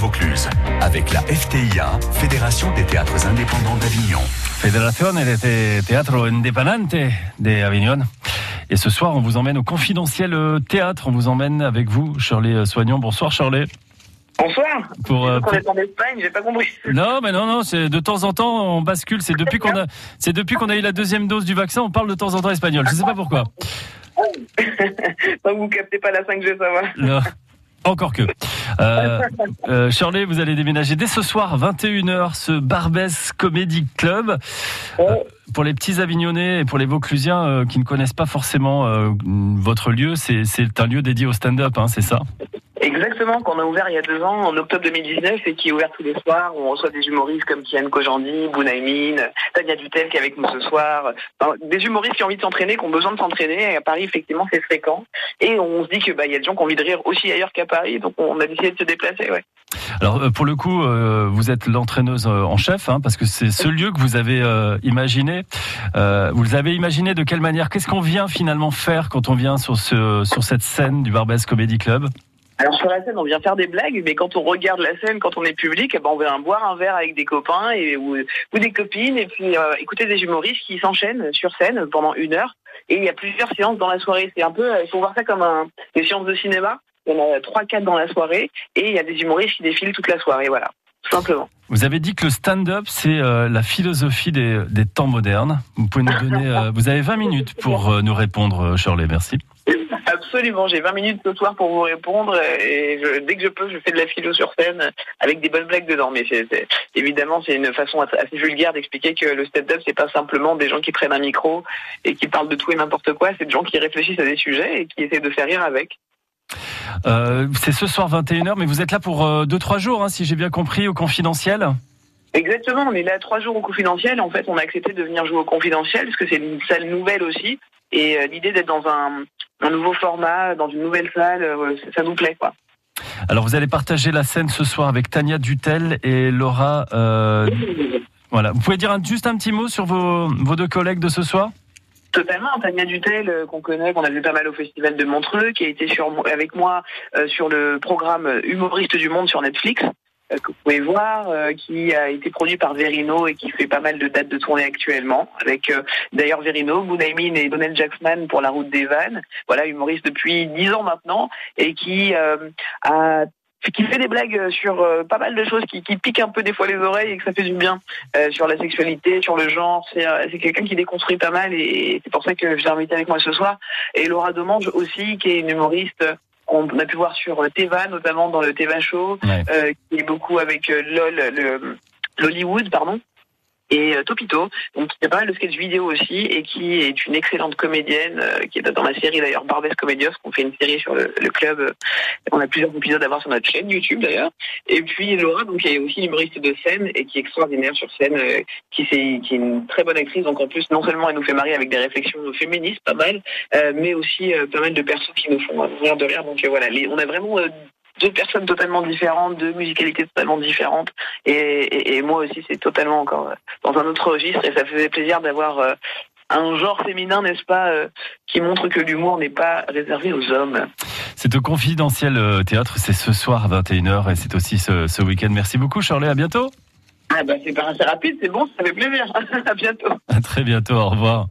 Vaucluse, avec la FTIA, Fédération des théâtres indépendants d'Avignon. Fédération des Teatro Independente d'Avignon. Et ce soir, on vous emmène au confidentiel théâtre. On vous emmène avec vous, Shirley Soignon. Bonsoir, Shirley. Bonsoir. Pour, euh, on pour- est en Espagne, j'ai pas compris. Non, mais non, non, c'est de temps en temps, on bascule. C'est depuis qu'on a, c'est depuis qu'on a eu la deuxième dose du vaccin, on parle de temps en temps espagnol. Je sais pas pourquoi. Tant que vous captez pas la 5G, ça va. Non. Encore que. Euh, euh, Shirley, vous allez déménager dès ce soir, 21h, ce Barbès Comedy Club. Euh, pour les petits Avignonnais et pour les Vauclusiens euh, qui ne connaissent pas forcément euh, votre lieu, c'est c'est un lieu dédié au stand-up, hein, c'est ça? Exactement, qu'on a ouvert il y a deux ans, en octobre 2019, et qui est ouvert tous les soirs. où On reçoit des humoristes comme Kian Kojandi, Bounaïmine, Tania Dutel qui est avec nous ce soir. Des humoristes qui ont envie de s'entraîner, qui ont besoin de s'entraîner. Et à Paris, effectivement, c'est fréquent. Et on se dit que bah, il y a des gens qui ont envie de rire aussi ailleurs qu'à Paris, donc on a décidé de se déplacer. Ouais. Alors euh, pour le coup, euh, vous êtes l'entraîneuse euh, en chef, hein, parce que c'est ce lieu que vous avez euh, imaginé. Euh, vous avez imaginé de quelle manière? Qu'est-ce qu'on vient finalement faire quand on vient sur, ce, sur cette scène du Barbès Comedy Club? Alors sur la scène, on vient faire des blagues, mais quand on regarde la scène, quand on est public, eh ben, on vient boire un verre avec des copains et, ou, ou des copines, et puis euh, écouter des humoristes qui s'enchaînent sur scène pendant une heure. Et il y a plusieurs séances dans la soirée. C'est un peu, euh, il faut voir ça comme un, des séances de cinéma. Il y en a trois, quatre dans la soirée, et il y a des humoristes qui défilent toute la soirée. Voilà, tout simplement. Vous avez dit que le stand-up, c'est euh, la philosophie des, des temps modernes. Vous pouvez nous donner... euh, vous avez 20 minutes pour euh, nous répondre, Shirley, merci. Absolument, j'ai 20 minutes ce soir pour vous répondre et je- dès que je peux, je fais de la philo sur scène avec des bonnes blagues dedans. Mais c'est, c'est- évidemment, c'est une façon assez vulgaire d'expliquer que le stand-up, c'est pas simplement des gens qui prennent un micro et qui parlent de tout et n'importe quoi. C'est des gens qui réfléchissent à des sujets et qui essaient de faire rire avec. Euh, c'est ce soir 21h, mais vous êtes là pour 2-3 jours, hein, si j'ai bien compris, au confidentiel Exactement, on est là trois jours au confidentiel. En fait, on a accepté de venir jouer au confidentiel parce que c'est une salle nouvelle aussi. Et euh, l'idée d'être dans un, un nouveau format, dans une nouvelle salle, euh, ça, nous plaît, quoi. Alors vous allez partager la scène ce soir avec Tania Dutel et Laura... euh, voilà. Vous pouvez dire un- juste un petit mot sur vos, vos deux collègues de ce soir? Totalement, Tania Dutel, euh, qu'on connaît, qu'on a vu pas mal au Festival de Montreux, qui a été sur, avec moi euh, sur le programme Humoriste du Monde sur Netflix, que vous pouvez voir, euh, qui a été produit par Verino et qui fait pas mal de dates de tournée actuellement, avec euh, d'ailleurs Verino, Bounaïmin et Donald Jackson pour La Route des Vannes, voilà, humoriste depuis dix ans maintenant, et qui euh, a qui fait des blagues sur euh, pas mal de choses qui, qui piquent un peu des fois les oreilles et que ça fait du bien euh, sur la sexualité, sur le genre. C'est euh, quelqu'un qui déconstruit pas mal et c'est pour ça que je l'ai invité avec moi ce soir. Et Laura Demange aussi, qui est une humoriste qu'on a pu voir sur euh, Teva, notamment dans le Teva Show, Ouais. euh, qui est beaucoup avec euh, LOL, le l'Hollywood, pardon. Et euh, Topito, donc qui fait pas mal de sketch vidéo aussi, et qui est une excellente comédienne, euh, qui est dans la série d'ailleurs Barbès Comedios, qu'on fait une série sur le, club. euh, on a plusieurs épisodes à voir sur notre chaîne YouTube d'ailleurs. Et puis Laura, donc qui est aussi humoriste de scène et qui est extraordinaire sur scène, qui, c'est- qui est une très bonne actrice. Donc en plus, non seulement elle nous fait marrer avec des réflexions féministes, pas mal, mais aussi pas mal de personnes qui nous font rire de rire. Donc voilà, on a vraiment deux personnes totalement différentes, deux musicalités totalement différentes. Et, et, et moi aussi, c'est totalement encore euh, dans un autre registre. Et ça faisait plaisir d'avoir euh, un genre féminin, n'est-ce pas, euh, qui montre que l'humour n'est pas réservé aux hommes. C'est au confidentiel théâtre, c'est ce soir à 21h et c'est aussi ce, ce week-end. Merci beaucoup Shirley, à bientôt. Ah bah c'est pas assez rapide, c'est bon, ça fait plaisir. à bientôt. À très bientôt, au revoir.